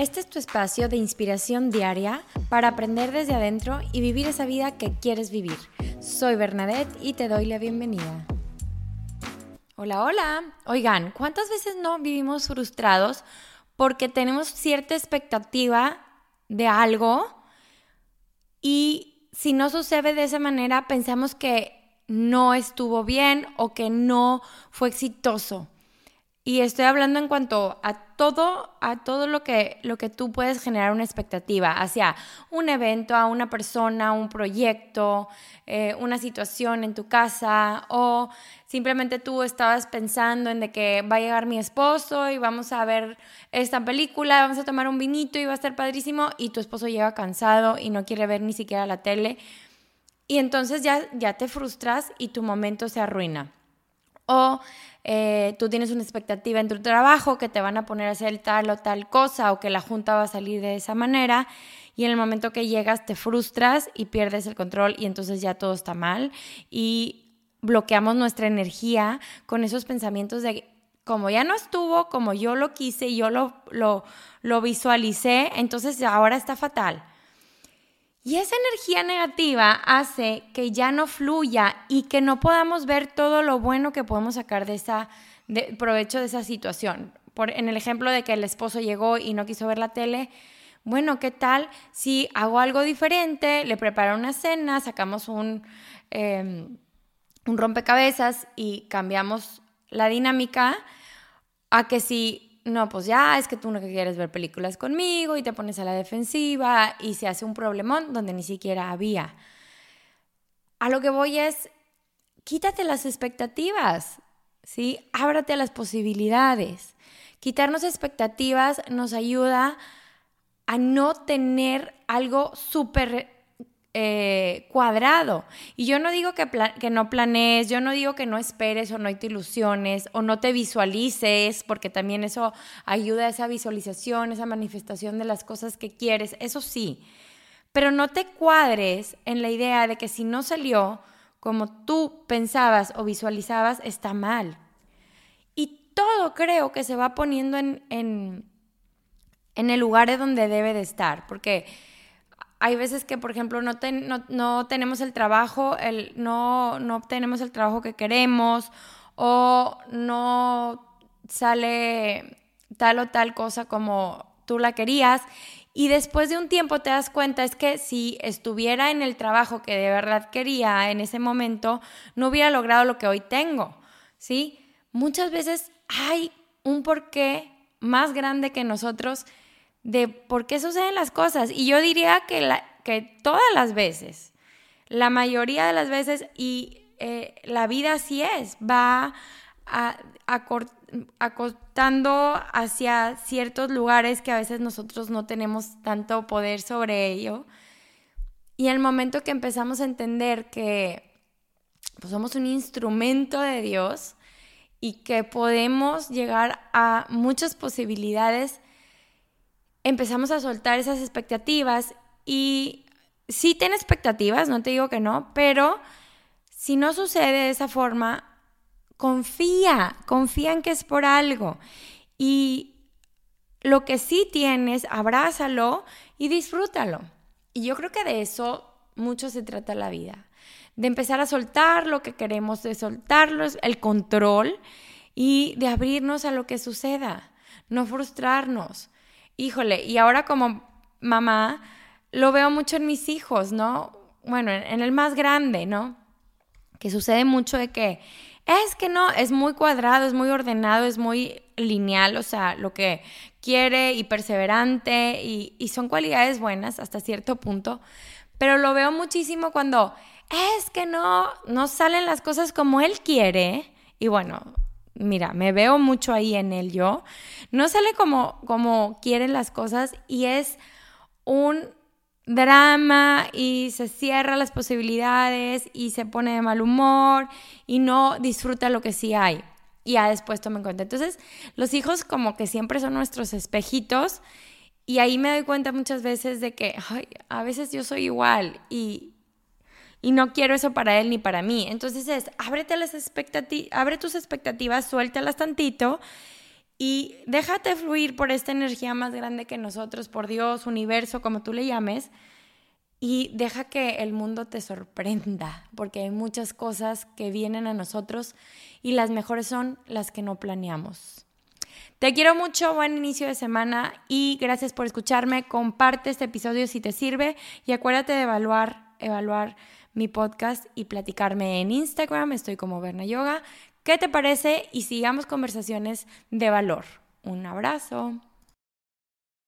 Este es tu espacio de inspiración diaria para aprender desde adentro y vivir esa vida que quieres vivir. Soy Bernadette y te doy la bienvenida. Hola, hola. Oigan, ¿cuántas veces no vivimos frustrados porque tenemos cierta expectativa de algo y si no sucede de esa manera pensamos que no estuvo bien o que no fue exitoso? Y estoy hablando en cuanto a todo, a todo lo que, lo que tú puedes generar una expectativa hacia un evento, a una persona, un proyecto, eh, una situación en tu casa o simplemente tú estabas pensando en de que va a llegar mi esposo y vamos a ver esta película, vamos a tomar un vinito y va a estar padrísimo y tu esposo llega cansado y no quiere ver ni siquiera la tele y entonces ya, ya te frustras y tu momento se arruina. O eh, tú tienes una expectativa en tu trabajo que te van a poner a hacer tal o tal cosa o que la junta va a salir de esa manera y en el momento que llegas te frustras y pierdes el control y entonces ya todo está mal y bloqueamos nuestra energía con esos pensamientos de como ya no estuvo, como yo lo quise yo lo, lo visualicé, entonces ahora está fatal. Y esa energía negativa hace que ya no fluya y que no podamos ver todo lo bueno que podemos sacar de esa de, provecho de esa situación. Por, en el ejemplo de que el esposo llegó y no quiso ver la tele, bueno, ¿qué tal si hago algo diferente? Le preparo una cena, sacamos un, em, un rompecabezas y cambiamos la dinámica a que si no, pues ya es que tú no quieres ver películas conmigo y te pones a la defensiva y se hace un problemón donde ni siquiera había. A lo que voy es, quítate las expectativas, ¿sí? Ábrate a las posibilidades. Quitarnos expectativas nos ayuda a no tener algo súper eh, cuadrado. Y yo no digo que, no planees, yo no digo que no esperes o no te ilusiones o no te visualices, porque también eso ayuda a esa visualización, esa manifestación de las cosas que quieres, eso sí. Pero no te cuadres en la idea de que si no salió como tú pensabas o visualizabas, está mal. Y todo creo que se va poniendo en, en, en el lugar de donde debe de estar, porque hay veces que, por ejemplo, no, no, tenemos el trabajo, el, no, no obtenemos el trabajo que queremos o no sale tal o tal cosa como tú la querías. Y después de un tiempo te das cuenta es que si estuviera en el trabajo que de verdad quería en ese momento, no hubiera logrado lo que hoy tengo, ¿sí? Muchas veces hay un porqué más grande que nosotros de por qué suceden las cosas. Y yo diría que, que todas las veces, la mayoría de las veces, y eh, la vida así es, va acostando hacia ciertos lugares que a veces nosotros no tenemos tanto poder sobre ello. Y el momento que empezamos a entender que pues, somos un instrumento de Dios y que podemos llegar a muchas posibilidades, empezamos a soltar esas expectativas y sí ten expectativas, no te digo que no, pero si no sucede de esa forma, confía, confía en que es por algo. Y lo que sí tienes, abrázalo y disfrútalo. Y yo creo que de eso mucho se trata la vida. De empezar a soltar lo que queremos, de soltarlo, el control y de abrirnos a lo que suceda. No frustrarnos híjole, y ahora como mamá lo veo mucho en mis hijos, ¿no? Bueno, en, el más grande, ¿no? Que sucede mucho de que es que no, es muy cuadrado, es muy ordenado, es muy lineal, o sea, lo que quiere y perseverante y, son cualidades buenas hasta cierto punto, pero lo veo muchísimo cuando es que no, no salen las cosas como él quiere y bueno, mira, me veo mucho ahí en él yo, no sale como, como quieren las cosas y es un drama y se cierra las posibilidades y se pone de mal humor y no disfruta lo que sí hay. Y ya después tomen cuenta. Entonces, los hijos como que siempre son nuestros espejitos y ahí me doy cuenta muchas veces de que a veces yo soy igual y, y no quiero eso para él ni para mí. Entonces es, ábrete las expectativas, abre tus expectativas, suéltalas tantito y déjate fluir por esta energía más grande que nosotros, por Dios, universo, como tú le llames, y deja que el mundo te sorprenda, porque hay muchas cosas que vienen a nosotros y las mejores son las que no planeamos. Te quiero mucho, buen inicio de semana y gracias por escucharme. Comparte este episodio si te sirve y acuérdate de evaluar, evaluar mi podcast y platicarme en Instagram. Estoy como Berna Yoga. ¿Qué te parece? Y sigamos conversaciones de valor. Un abrazo.